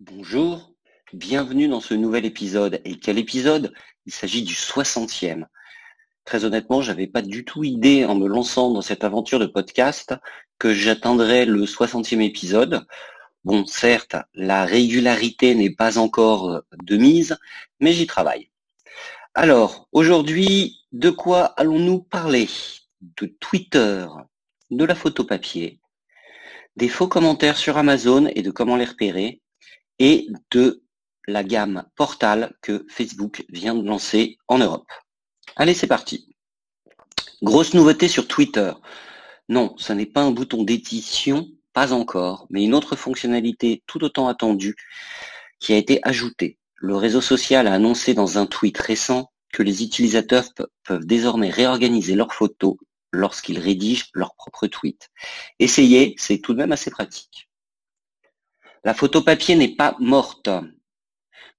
Bonjour, bienvenue dans ce nouvel épisode. Et quel épisode? Il s'agit du 60e. Très honnêtement, j'avais pas du tout idée en me lançant dans cette aventure de podcast que j'atteindrais le 60e épisode. Bon, certes, la régularité n'est pas encore de mise, mais j'y travaille. Alors, aujourd'hui, de quoi allons-nous parler? De Twitter, de la photo papier, des faux commentaires sur Amazon et de comment les repérer, et de la gamme Portal que Facebook vient de lancer en Europe. Allez, c'est parti. Grosse nouveauté sur Twitter. Non, ce n'est pas un bouton d'édition, pas encore, mais une autre fonctionnalité tout autant attendue qui a été ajoutée. Le réseau social a annoncé dans un tweet récent que les utilisateurs peuvent désormais réorganiser leurs photos lorsqu'ils rédigent leur propre tweet. Essayez, c'est tout de même assez pratique. La photo papier n'est pas morte.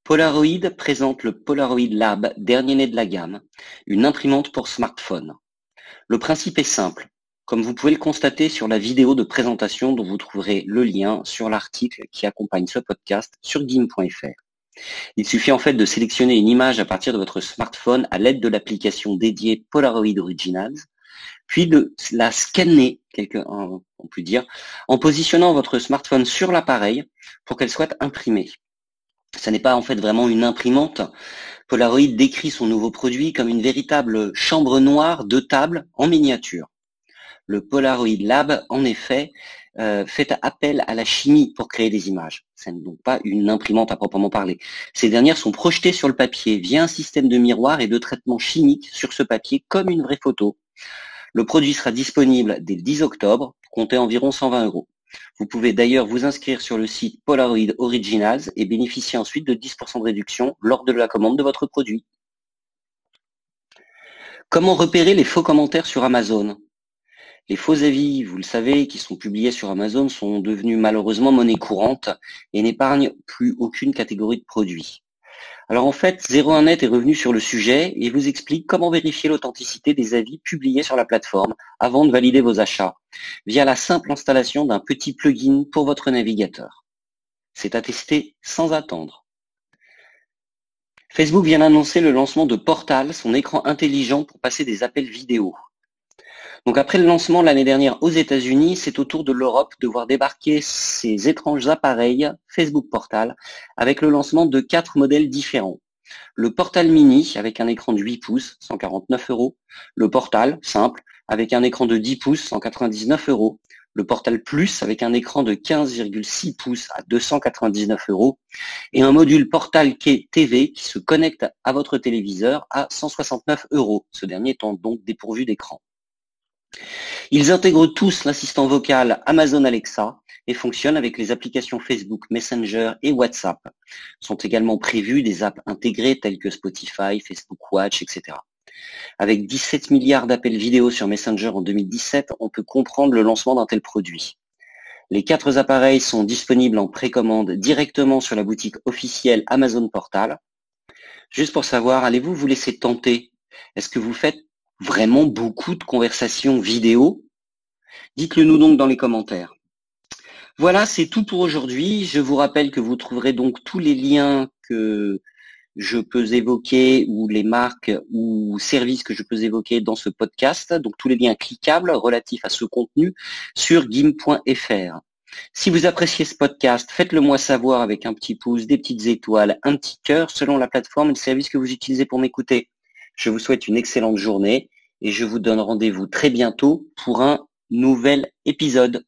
Polaroid présente le Polaroid Lab, dernier né de la gamme, une imprimante pour smartphone. Le principe est simple, comme vous pouvez le constater sur la vidéo de présentation dont vous trouverez le lien sur l'article qui accompagne ce podcast sur gim.fr. Il suffit en fait de sélectionner une image à partir de votre smartphone à l'aide de l'application dédiée Polaroid Originals puis de la scanner, quelque, on peut dire, en positionnant votre smartphone sur l'appareil pour qu'elle soit imprimée. Ce n'est pas en fait vraiment une imprimante. Polaroid décrit son nouveau produit comme une véritable chambre noire de table en miniature. Le Polaroid Lab, en effet, euh, fait appel à la chimie pour créer des images. Ce n'est donc pas une imprimante à proprement parler. Ces dernières sont projetées sur le papier via un système de miroir et de traitement chimique sur ce papier comme une vraie photo. Le produit sera disponible dès le 10 octobre, comptez environ 120 euros. Vous pouvez d'ailleurs vous inscrire sur le site Polaroid Originals et bénéficier ensuite de 10% de réduction lors de la commande de votre produit. Comment repérer les faux commentaires sur Amazon? Les faux avis, vous le savez, qui sont publiés sur Amazon sont devenus malheureusement monnaie courante et n'épargnent plus aucune catégorie de produits. Alors en fait, 01net est revenu sur le sujet et vous explique comment vérifier l'authenticité des avis publiés sur la plateforme avant de valider vos achats via la simple installation d'un petit plugin pour votre navigateur. C'est à tester sans attendre. Facebook vient d'annoncer le lancement de Portal, son écran intelligent pour passer des appels vidéo. Donc après le lancement l'année dernière aux États-Unis, c'est au tour de l'Europe de voir débarquer ces étranges appareils Facebook Portal avec le lancement de quatre modèles différents. Le Portal Mini avec un écran de 8 pouces, 149 euros. Le Portal simple avec un écran de 10 pouces, 199 euros. Le Portal Plus avec un écran de 15,6 pouces à 299 euros. Et un module Portal TV qui se connecte à votre téléviseur à 169 euros. Ce dernier étant donc dépourvu d'écran. Ils intègrent tous l'assistant vocal Amazon Alexa et fonctionnent avec les applications Facebook, Messenger et WhatsApp. Sont également prévus des apps intégrées telles que Spotify, Facebook Watch, etc. Avec 17 milliards d'appels vidéo sur Messenger en 2017, on peut comprendre le lancement d'un tel produit. Les quatre appareils sont disponibles en précommande directement sur la boutique officielle Amazon Portal. Juste pour savoir, allez-vous vous laisser tenter? Est-ce que vous faites vraiment beaucoup de conversations vidéo Dites-le nous donc dans les commentaires. Voilà, c'est tout pour aujourd'hui. Je vous rappelle que vous trouverez donc tous les liens que je peux évoquer ou les marques ou services que je peux évoquer dans ce podcast, donc tous les liens cliquables relatifs à ce contenu sur gim.fr. Si vous appréciez ce podcast, faites-le moi savoir avec un petit pouce, des petites étoiles, un petit cœur selon la plateforme et le service que vous utilisez pour m'écouter. Je vous souhaite une excellente journée et je vous donne rendez-vous très bientôt pour un nouvel épisode.